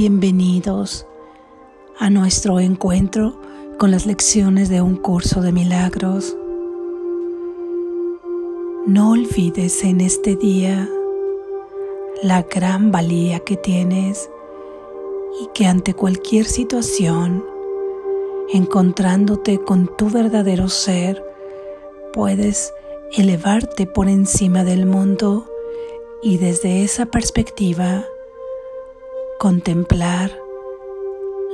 bienvenidos a nuestro encuentro con las lecciones de un curso de milagros. No olvides en este día la gran valía que tienes y que ante cualquier situación, encontrándote con tu verdadero ser, puedes elevarte por encima del mundo y desde esa perspectiva contemplar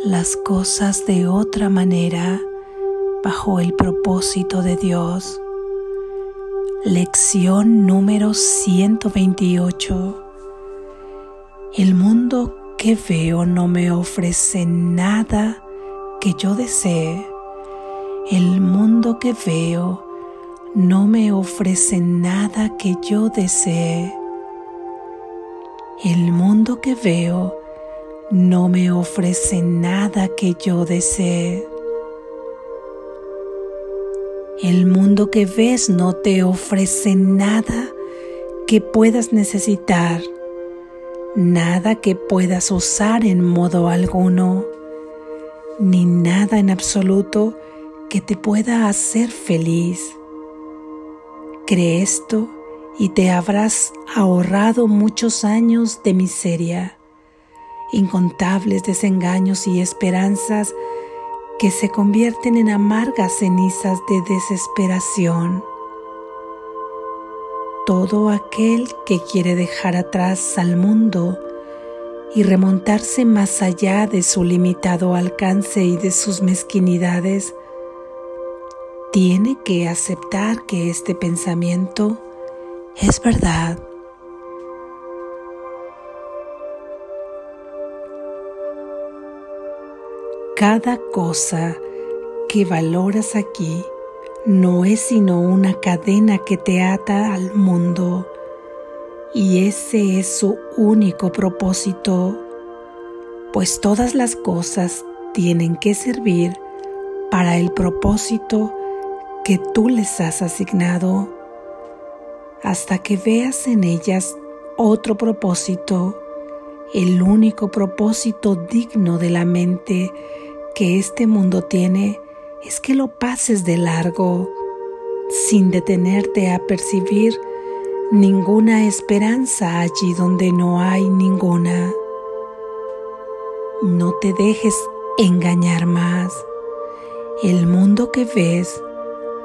las cosas de otra manera bajo el propósito de Dios. Lección número 128. El mundo que veo no me ofrece nada que yo desee. El mundo que veo no me ofrece nada que yo desee. El mundo que veo no me ofrece nada que yo desee. El mundo que ves no te ofrece nada que puedas necesitar, nada que puedas usar en modo alguno, ni nada en absoluto que te pueda hacer feliz. Cree esto y te habrás ahorrado muchos años de miseria incontables desengaños y esperanzas que se convierten en amargas cenizas de desesperación. Todo aquel que quiere dejar atrás al mundo y remontarse más allá de su limitado alcance y de sus mezquinidades, tiene que aceptar que este pensamiento es verdad Cada cosa que valoras aquí no es sino una cadena que te ata al mundo y ese es su único propósito, pues todas las cosas tienen que servir para el propósito que tú les has asignado. Hasta que veas en ellas otro propósito, el único propósito digno de la mente que este mundo tiene es que lo pases de largo sin detenerte a percibir ninguna esperanza allí donde no hay ninguna. No te dejes engañar más. El mundo que ves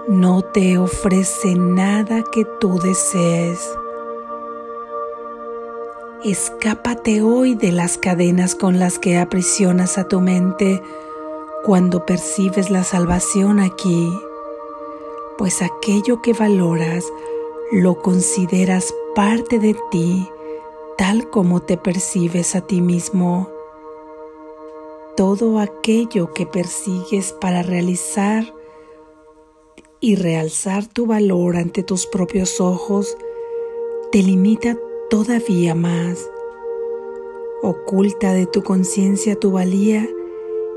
no te ofrece nada que tú desees. Escápate hoy de las cadenas con las que aprisionas a tu mente cuando percibes la salvación aquí, pues aquello que valoras lo consideras parte de ti tal como te percibes a ti mismo. Todo aquello que persigues para realizar y realzar tu valor ante tus propios ojos te limita todavía más. Oculta de tu conciencia tu valía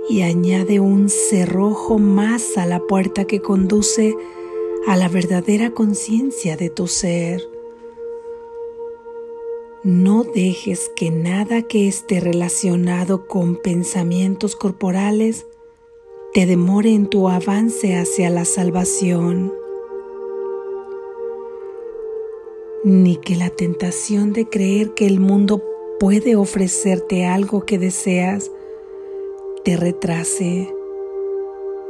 y añade un cerrojo más a la puerta que conduce a la verdadera conciencia de tu ser. No dejes que nada que esté relacionado con pensamientos corporales te demore en tu avance hacia la salvación, ni que la tentación de creer que el mundo puede ofrecerte algo que deseas te retrase.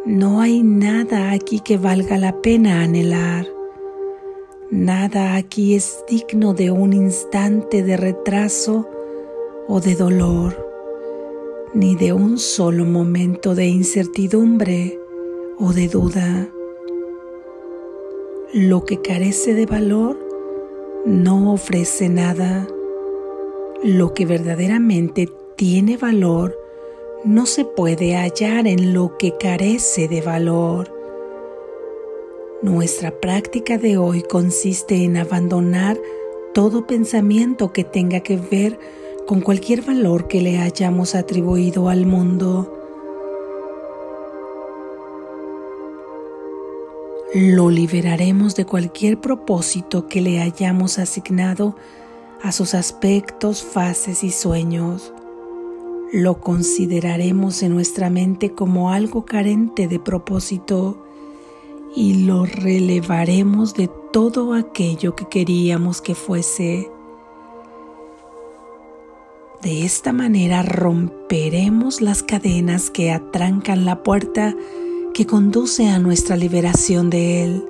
No hay nada aquí que valga la pena anhelar. Nada aquí es digno de un instante de retraso o de dolor, ni de un solo momento de incertidumbre o de duda. Lo que carece de valor no ofrece nada. Lo que verdaderamente tiene valor no se puede hallar en lo que carece de valor. Nuestra práctica de hoy consiste en abandonar todo pensamiento que tenga que ver con cualquier valor que le hayamos atribuido al mundo. Lo liberaremos de cualquier propósito que le hayamos asignado a sus aspectos, fases y sueños lo consideraremos en nuestra mente como algo carente de propósito y lo relevaremos de todo aquello que queríamos que fuese. De esta manera romperemos las cadenas que atrancan la puerta que conduce a nuestra liberación de Él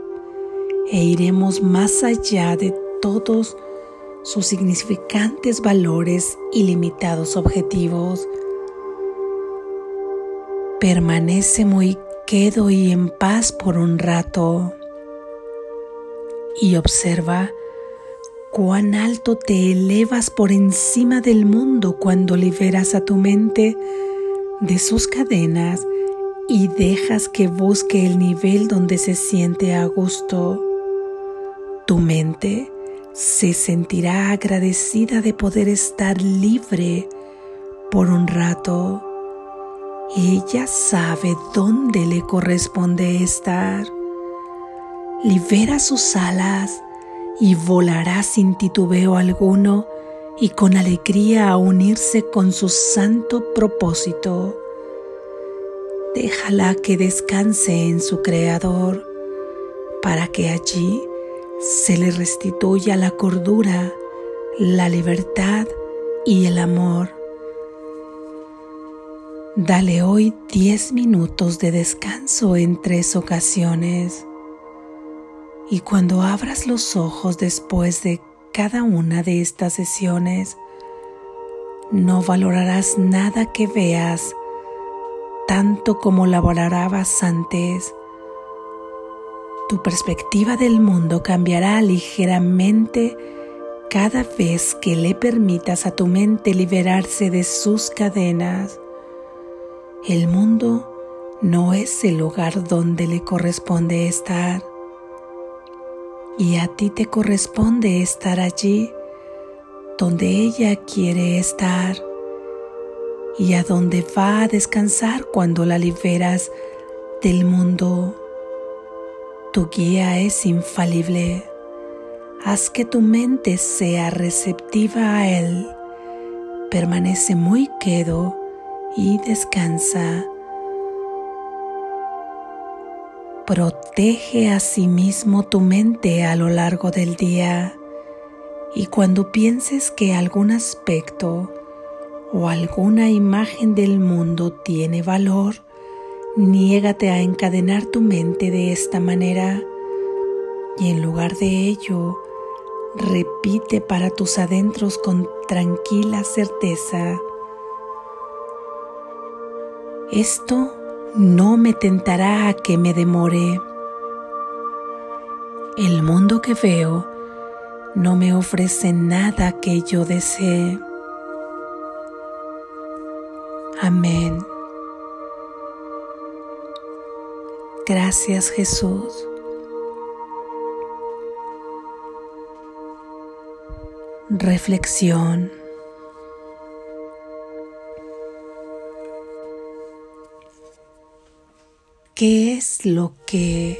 e iremos más allá de todos sus significantes valores y limitados objetivos. Permanece muy quedo y en paz por un rato y observa cuán alto te elevas por encima del mundo cuando liberas a tu mente de sus cadenas y dejas que busque el nivel donde se siente a gusto. Tu mente se sentirá agradecida de poder estar libre por un rato. Ella sabe dónde le corresponde estar. Libera sus alas y volará sin titubeo alguno y con alegría a unirse con su santo propósito. Déjala que descanse en su Creador para que allí se le restituya la cordura, la libertad y el amor. Dale hoy 10 minutos de descanso en tres ocasiones y cuando abras los ojos después de cada una de estas sesiones, no valorarás nada que veas tanto como la valorabas antes tu perspectiva del mundo cambiará ligeramente cada vez que le permitas a tu mente liberarse de sus cadenas. El mundo no es el lugar donde le corresponde estar y a ti te corresponde estar allí donde ella quiere estar y a donde va a descansar cuando la liberas del mundo. Tu guía es infalible. Haz que tu mente sea receptiva a Él. Permanece muy quedo y descansa. Protege a sí mismo tu mente a lo largo del día y cuando pienses que algún aspecto o alguna imagen del mundo tiene valor, Niégate a encadenar tu mente de esta manera y en lugar de ello, repite para tus adentros con tranquila certeza. Esto no me tentará a que me demore. El mundo que veo no me ofrece nada que yo desee. Amén. Gracias Jesús. Reflexión. ¿Qué es lo que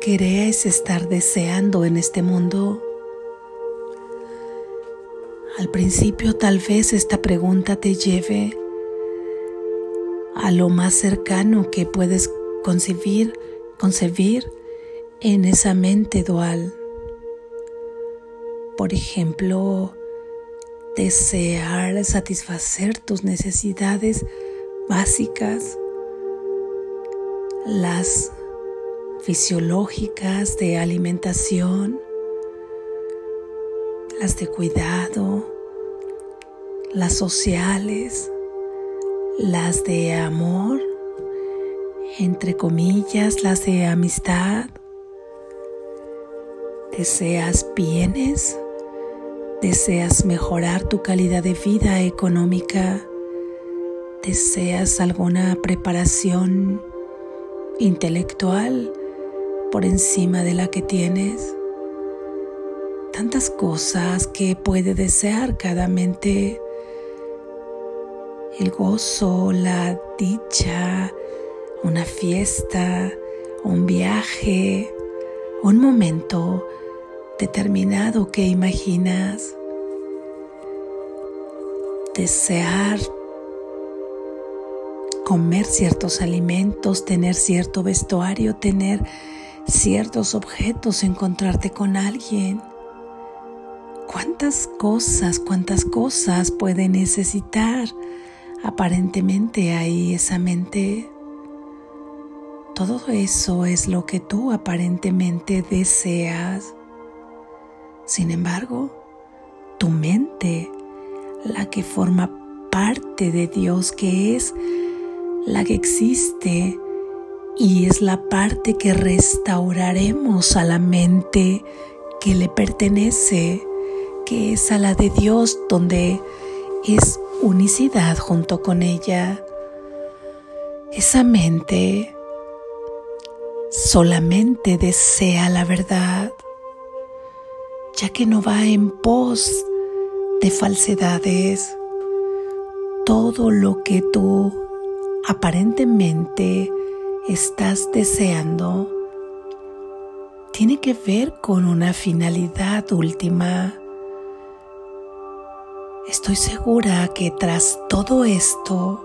queréis estar deseando en este mundo? Al principio tal vez esta pregunta te lleve a lo más cercano que puedes concebir, concebir en esa mente dual. Por ejemplo, desear satisfacer tus necesidades básicas, las fisiológicas de alimentación, las de cuidado, las sociales, las de amor entre comillas, las de amistad. ¿Deseas bienes? ¿Deseas mejorar tu calidad de vida económica? ¿Deseas alguna preparación intelectual por encima de la que tienes? Tantas cosas que puede desear cada mente. El gozo, la dicha, una fiesta, un viaje, un momento determinado que imaginas. Desear comer ciertos alimentos, tener cierto vestuario, tener ciertos objetos, encontrarte con alguien. ¿Cuántas cosas, cuántas cosas puede necesitar aparentemente ahí esa mente? Todo eso es lo que tú aparentemente deseas. Sin embargo, tu mente, la que forma parte de Dios, que es la que existe y es la parte que restauraremos a la mente que le pertenece, que es a la de Dios, donde es unicidad junto con ella. Esa mente solamente desea la verdad ya que no va en pos de falsedades. Todo lo que tú aparentemente estás deseando tiene que ver con una finalidad última. Estoy segura que tras todo esto,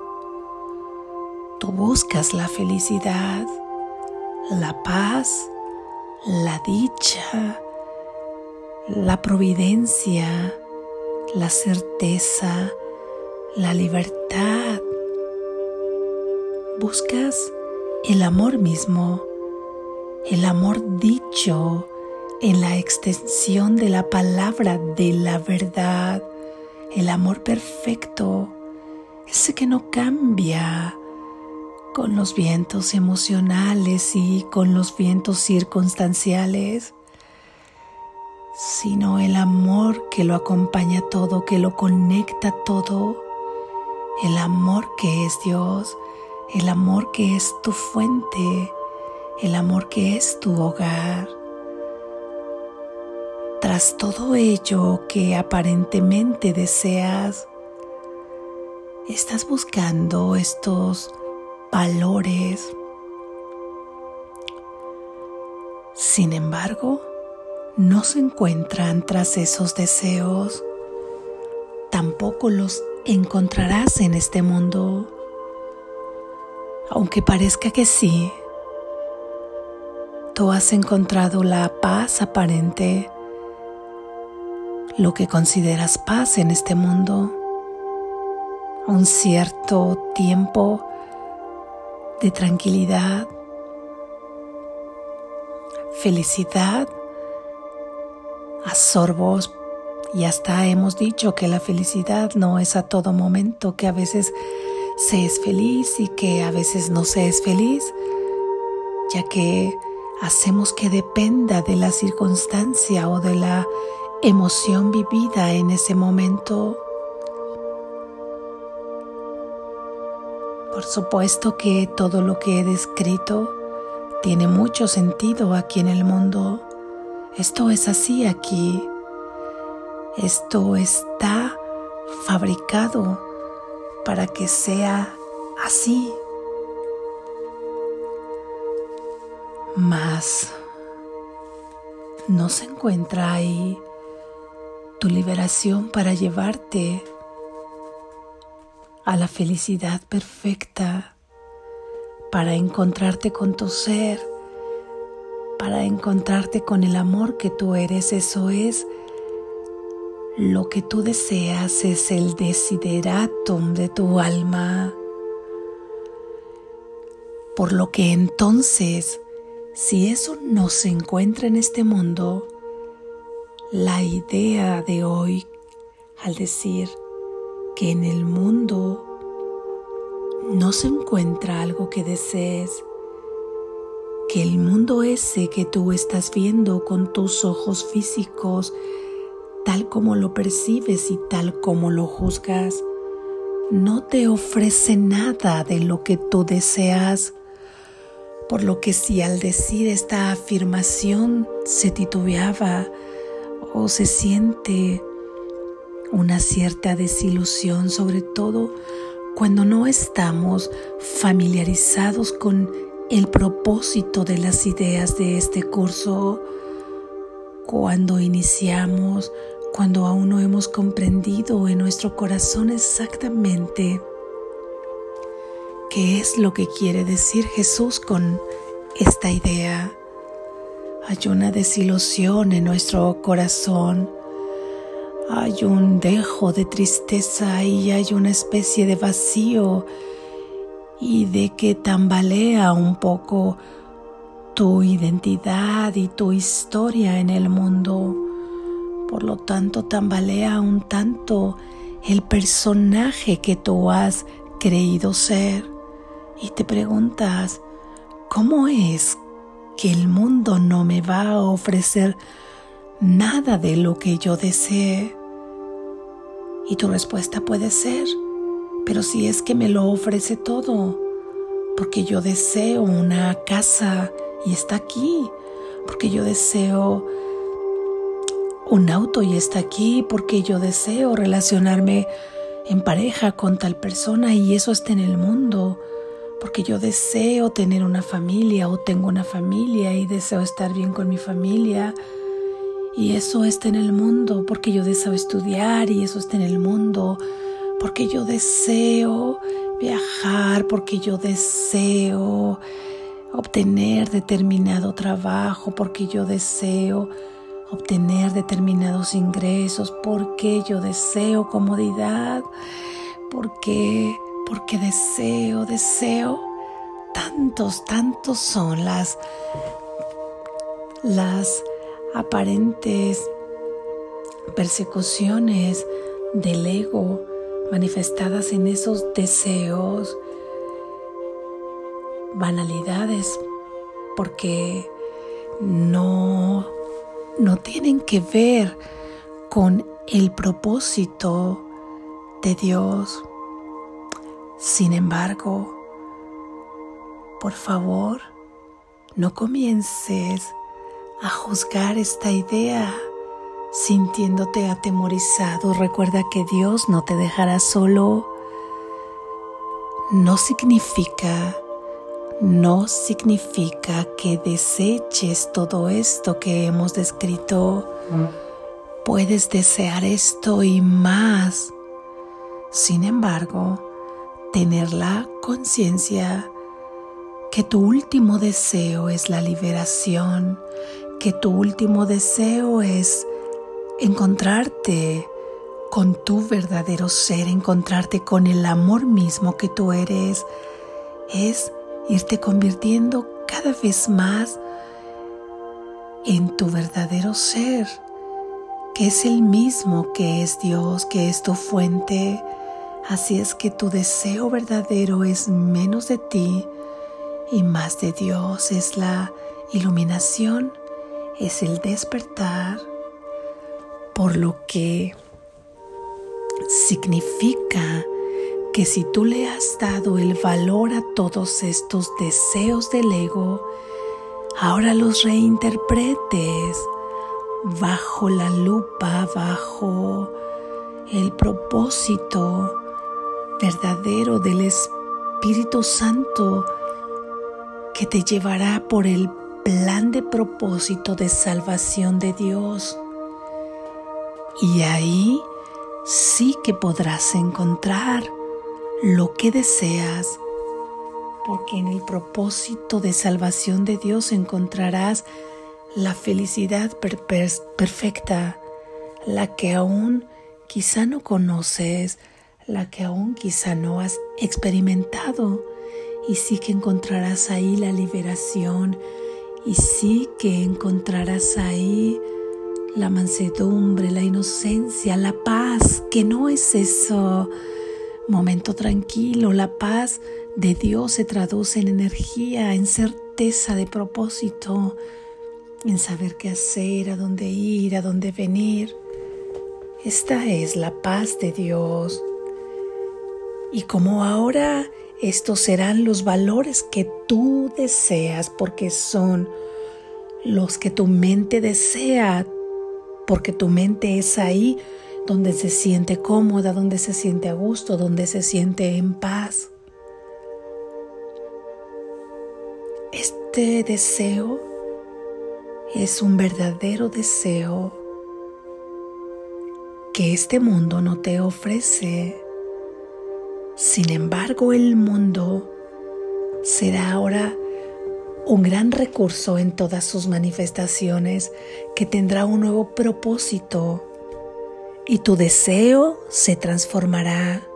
tú buscas la felicidad, la paz, la dicha, la providencia, la certeza, la libertad. Buscas el amor mismo, el amor dicho en la extensión de la palabra de la verdad, el amor perfecto, ese que no cambia con los vientos emocionales y con los vientos circunstanciales sino el amor que lo acompaña todo, que lo conecta todo, el amor que es Dios, el amor que es tu fuente, el amor que es tu hogar. Tras todo ello que aparentemente deseas, estás buscando estos valores. Sin embargo, no se encuentran tras esos deseos, tampoco los encontrarás en este mundo. Aunque parezca que sí, tú has encontrado la paz aparente, lo que consideras paz en este mundo, un cierto tiempo de tranquilidad, felicidad a sorbos y hasta hemos dicho que la felicidad no es a todo momento, que a veces se es feliz y que a veces no se es feliz, ya que hacemos que dependa de la circunstancia o de la emoción vivida en ese momento. Supuesto que todo lo que he descrito tiene mucho sentido aquí en el mundo esto es así aquí. Esto está fabricado para que sea así. Mas no se encuentra ahí tu liberación para llevarte a la felicidad perfecta, para encontrarte con tu ser para encontrarte con el amor que tú eres. Eso es lo que tú deseas, es el desideratum de tu alma. Por lo que entonces, si eso no se encuentra en este mundo, la idea de hoy al decir que en el mundo no se encuentra algo que desees, que el mundo ese que tú estás viendo con tus ojos físicos, tal como lo percibes y tal como lo juzgas, no te ofrece nada de lo que tú deseas. Por lo que si al decir esta afirmación se titubeaba o se siente una cierta desilusión, sobre todo cuando no estamos familiarizados con el propósito de las ideas de este curso cuando iniciamos, cuando aún no hemos comprendido en nuestro corazón exactamente ¿Qué es lo que quiere decir Jesús con esta idea? Hay una desilusión en nuestro corazón, hay un dejo de tristeza y hay una especie de vacío y de que tambalea un poco tu identidad y tu historia en el mundo. Por lo tanto, tambalea un tanto el personaje que tú has creído ser y te preguntas, ¿cómo es que el mundo no me va a ofrecer nada de lo que yo desee? Y tu respuesta puede ser, pero si es que me lo ofrece todo, porque yo deseo una casa y está aquí, porque yo deseo un auto y está aquí, porque yo deseo relacionarme en pareja con tal persona y eso está en el mundo porque yo deseo tener una familia o tengo una familia y deseo estar bien con mi familia. Y eso está en el mundo porque yo deseo estudiar y eso está en el mundo porque yo deseo viajar, porque yo deseo obtener determinado trabajo, porque yo deseo obtener determinados ingresos, porque yo deseo comodidad, porque porque deseo, deseo, tantos, tantos son las, las aparentes persecuciones del ego manifestadas en esos deseos, banalidades, porque no, no tienen que ver con el propósito de Dios. Sin embargo, por favor, no comiences a juzgar esta idea sintiéndote atemorizado. Recuerda que Dios no te dejará solo. No significa, no significa que deseches todo esto que hemos descrito. Puedes desear esto y más. Sin embargo, tener la conciencia que tu último deseo es la liberación, que tu último deseo es encontrarte con tu verdadero ser, encontrarte con el amor mismo que tú eres, es irte convirtiendo cada vez más en tu verdadero ser, que es el mismo que es Dios, que es tu fuente, Así es que tu deseo verdadero es menos de ti y más de Dios. Es la iluminación, es el despertar, por lo que significa que si tú le has dado el valor a todos estos deseos del ego, ahora los reinterpretes bajo la lupa, bajo el propósito verdadero del Espíritu Santo que te llevará por el plan de propósito de salvación de Dios. Y ahí sí que podrás encontrar lo que deseas, porque en el propósito de salvación de Dios encontrarás la felicidad perfecta, la que aún quizá no conoces, la que aún quizá no has experimentado y sí que encontrarás ahí la liberación y sí que encontrarás ahí la mansedumbre, la inocencia, la paz, que no es eso momento tranquilo, la paz de Dios se traduce en energía, en certeza de propósito, en saber qué hacer, a dónde ir, a dónde venir. Esta es la paz de Dios. Y como ahora estos serán los valores que tú deseas porque son los que tu mente desea, porque tu mente es ahí donde se siente cómoda, donde se siente a gusto, donde se siente en paz. Este deseo es un verdadero deseo que este mundo no te ofrece sin embargo, el mundo será ahora un gran recurso en todas sus manifestaciones que tendrá un nuevo propósito y tu deseo se transformará.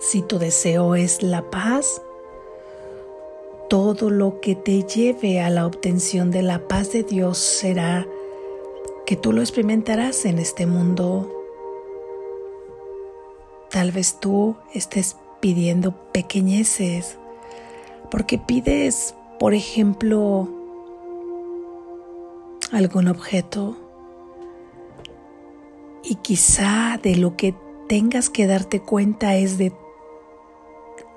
Si tu deseo es la paz, todo lo que te lleve a la obtención de la paz de Dios será que tú lo experimentarás en este mundo. Tal vez tú estés pidiendo pequeñeces porque pides, por ejemplo, algún objeto y quizá de lo que tengas que darte cuenta es de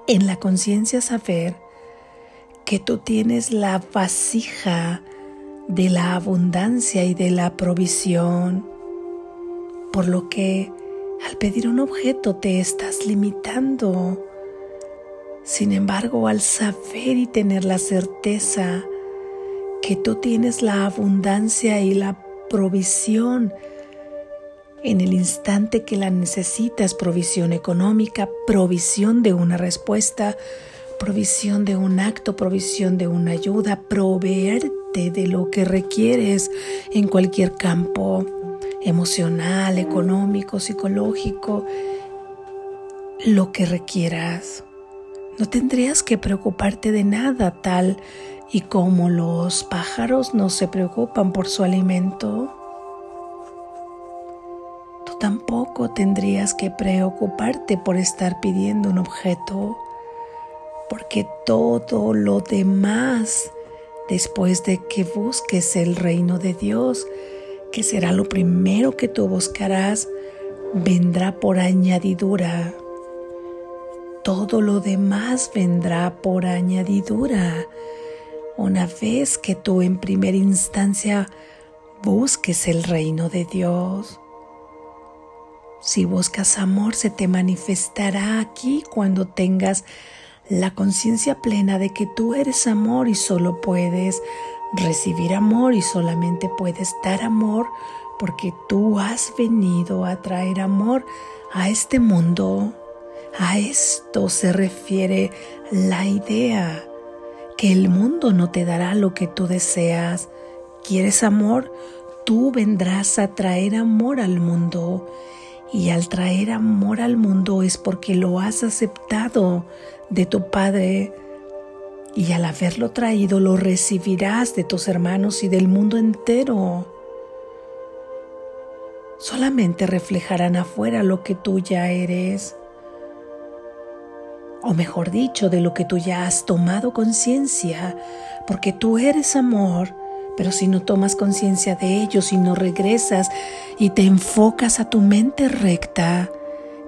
en la conciencia saber que tú tienes la vasija de la abundancia y de la provisión, por lo que al pedir un objeto te estás limitando. Sin embargo, al saber y tener la certeza que tú tienes la abundancia y la provisión en el instante que la necesitas, provisión económica, provisión de una respuesta, provisión de un acto, provisión de una ayuda, proveerte de lo que requieres en cualquier campo emocional, económico, psicológico, lo que requieras. No tendrías que preocuparte de nada tal y como los pájaros no se preocupan por su alimento. Tú tampoco tendrías que preocuparte por estar pidiendo un objeto, porque todo lo demás, después de que busques el reino de Dios, que será lo primero que tú buscarás, vendrá por añadidura todo lo demás vendrá por añadidura. Una vez que tú en primera instancia busques el reino de Dios. Si buscas amor, se te manifestará aquí cuando tengas la conciencia plena de que tú eres amor y solo puedes recibir amor y solamente puedes dar amor porque tú has venido a traer amor a este mundo. A esto se refiere la idea que el mundo no te dará lo que tú deseas. ¿Quieres amor? Tú vendrás a traer amor al mundo. Y al traer amor al mundo es porque lo has aceptado de tu Padre. Y al haberlo traído lo recibirás de tus hermanos y del mundo entero. Solamente reflejarán afuera lo que tú ya eres o mejor dicho, de lo que tú ya has tomado conciencia, porque tú eres amor, pero si no tomas conciencia de ello, si no regresas y te enfocas a tu mente recta,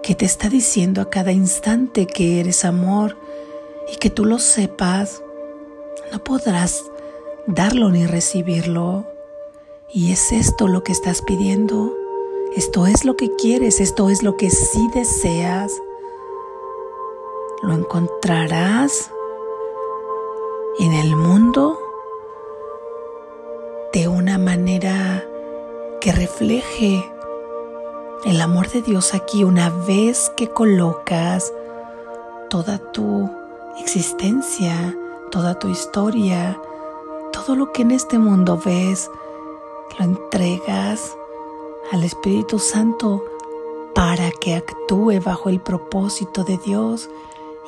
que te está diciendo a cada instante que eres amor y que tú lo sepas, no podrás darlo ni recibirlo. Y es esto lo que estás pidiendo, esto es lo que quieres, esto es lo que sí deseas lo encontrarás en el mundo de una manera que refleje el amor de Dios aquí una vez que colocas toda tu existencia, toda tu historia, todo lo que en este mundo ves, lo entregas al Espíritu Santo para que actúe bajo el propósito de Dios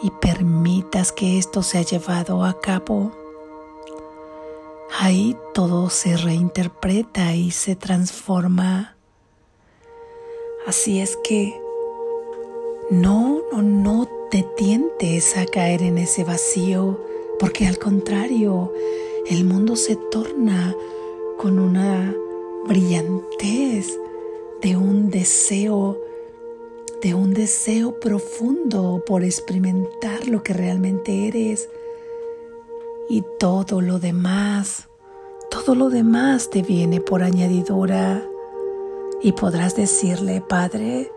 y permitas que esto sea llevado a cabo, ahí todo se reinterpreta y se transforma. Así es que no, no, no te tientes a caer en ese vacío, porque al contrario, el mundo se torna con una brillantez de un deseo de un deseo profundo por experimentar lo que realmente eres. Y todo lo demás, todo lo demás te viene por añadidura. Y podrás decirle, Padre,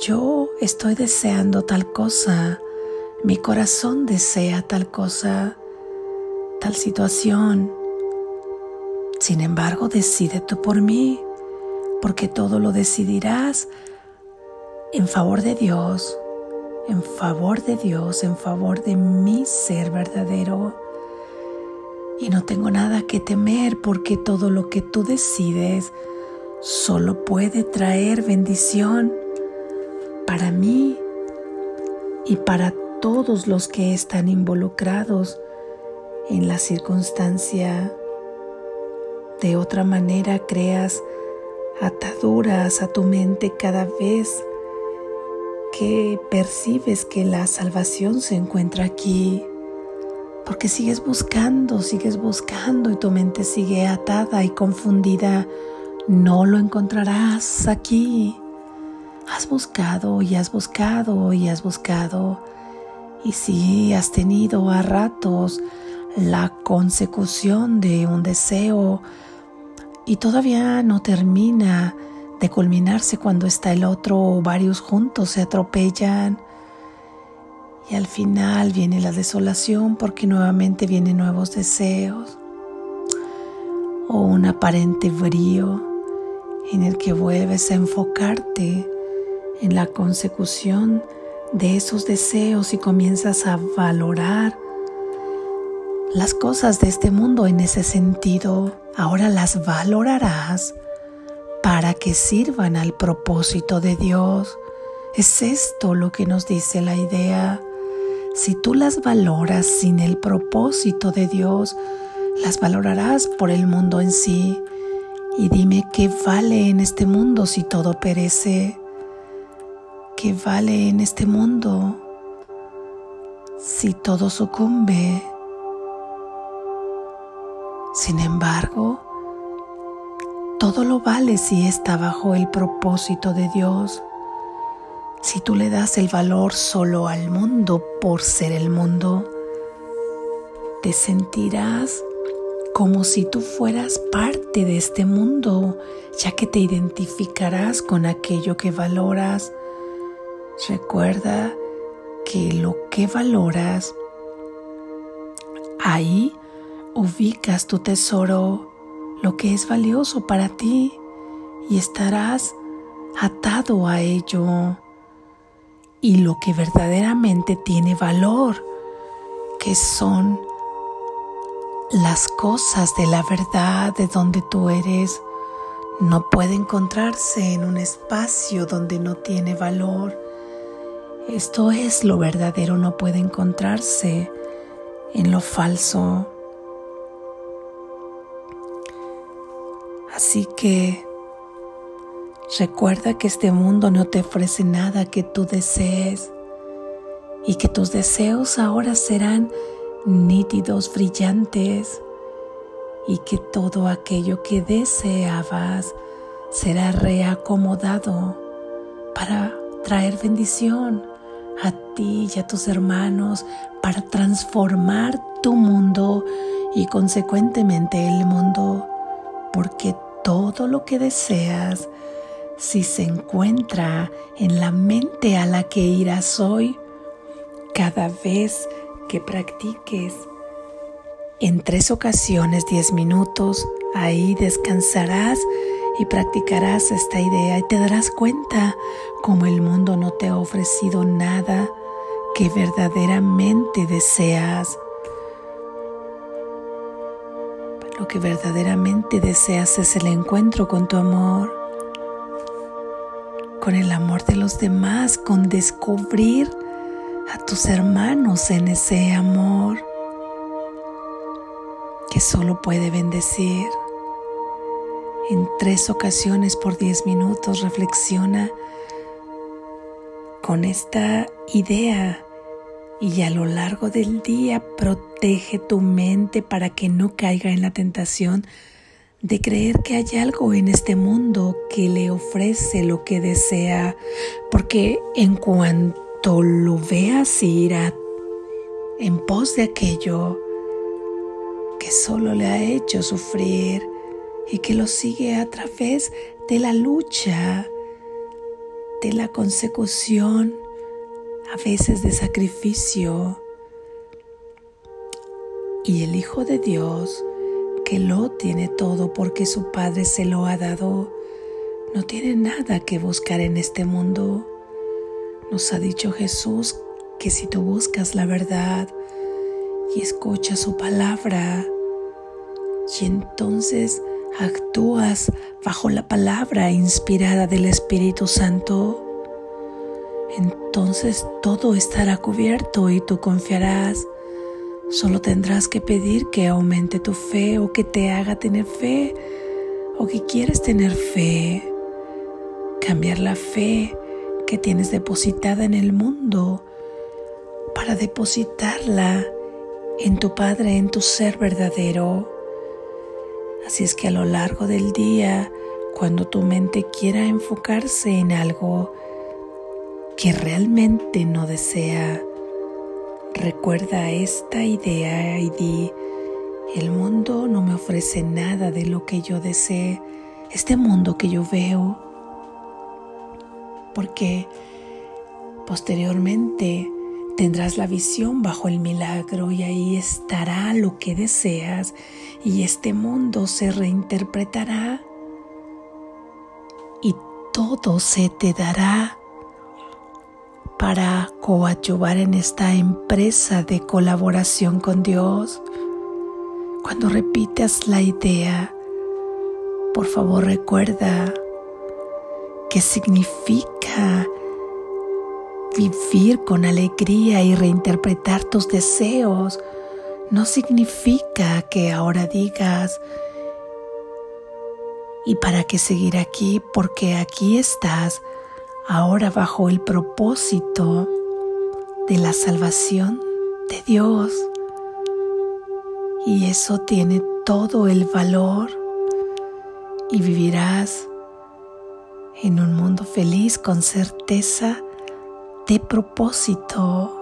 yo estoy deseando tal cosa, mi corazón desea tal cosa, tal situación. Sin embargo, decide tú por mí, porque todo lo decidirás en favor de Dios en favor de Dios, en favor de mi ser verdadero. Y no tengo nada que temer porque todo lo que tú decides solo puede traer bendición para mí y para todos los que están involucrados en la circunstancia. De otra manera creas ataduras a tu mente cada vez que percibes que la salvación se encuentra aquí. Porque sigues buscando, sigues buscando y tu mente sigue atada y confundida. No lo encontrarás aquí. Has buscado y has buscado y has buscado. Y si has tenido a ratos la consecución de un deseo y todavía no termina de culminarse cuando está el otro o varios juntos se atropellan y al final viene la desolación porque nuevamente vienen nuevos deseos o un aparente brío en el que vuelves a enfocarte en la consecución de esos deseos y comienzas a valorar las cosas de este mundo en ese sentido, ahora las valorarás para que sirvan al propósito de Dios. Es esto lo que nos dice la idea. Si tú las valoras sin el propósito de Dios, las valorarás por el mundo en sí. Y dime qué vale en este mundo si todo perece. ¿Qué vale en este mundo si todo sucumbe? Sin embargo, todo lo vale si está bajo el propósito de Dios. Si tú le das el valor solo al mundo por ser el mundo, te sentirás como si tú fueras parte de este mundo, ya que te identificarás con aquello que valoras. Recuerda que lo que valoras, ahí ubicas tu tesoro, lo que es valioso para ti, y estarás atado a ello. Y lo que verdaderamente tiene valor, que son las cosas de la verdad de donde tú eres, no puede encontrarse en un espacio donde no tiene valor. Esto es lo verdadero, no puede encontrarse en lo falso. Así que recuerda que este mundo no te ofrece nada que tú desees y que tus deseos ahora serán nítidos, brillantes y que todo aquello que deseabas será reacomodado para traer bendición a ti y a tus hermanos, para transformar tu mundo y consecuentemente el mundo, porque todo lo que deseas, si se encuentra en la mente a la que irás hoy, cada vez que practiques en tres ocasiones diez minutos, ahí descansarás y practicarás esta idea y te darás cuenta como el mundo no te ha ofrecido nada que verdaderamente deseas Lo que verdaderamente deseas es el encuentro con tu amor, con el amor de los demás, con descubrir a tus hermanos en ese amor que solo puede bendecir. En tres ocasiones por diez minutos reflexiona con esta idea y a lo largo del día protege tu mente para que no caiga en la tentación de creer que hay algo en este mundo que le ofrece lo que desea, porque en cuanto lo veas irá en pos de aquello que solo le ha hecho sufrir y que lo sigue a través de la lucha, de la consecución a veces de sacrificio. Y el Hijo de Dios, que lo tiene todo porque su Padre se lo ha dado, no tiene nada que buscar en este mundo. Nos ha dicho Jesús que si tú buscas la verdad y escuchas su palabra, y entonces actúas bajo la palabra inspirada del Espíritu Santo, entonces todo estará cubierto y tú confiarás. Solo tendrás que pedir que aumente tu fe o que te haga tener fe o que quieres tener fe. Cambiar la fe que tienes depositada en el mundo para depositarla en tu Padre, en tu ser verdadero. Así es que a lo largo del día, cuando tu mente quiera enfocarse en algo que realmente no desea, recuerda esta idea y di, el mundo no me ofrece nada de lo que yo desee, este mundo que yo veo, porque posteriormente Tendrás la visión bajo el milagro y ahí estará lo que deseas y este mundo se reinterpretará y todo se te dará para coadyuvar en esta empresa de colaboración con Dios. Cuando repitas la idea, por favor recuerda qué significa Vivir con alegría y reinterpretar tus deseos no significa que ahora digas, ¿y para qué seguir aquí? Porque aquí estás ahora bajo el propósito de la salvación de Dios. Y eso tiene todo el valor y vivirás en un mundo feliz con certeza de propósito.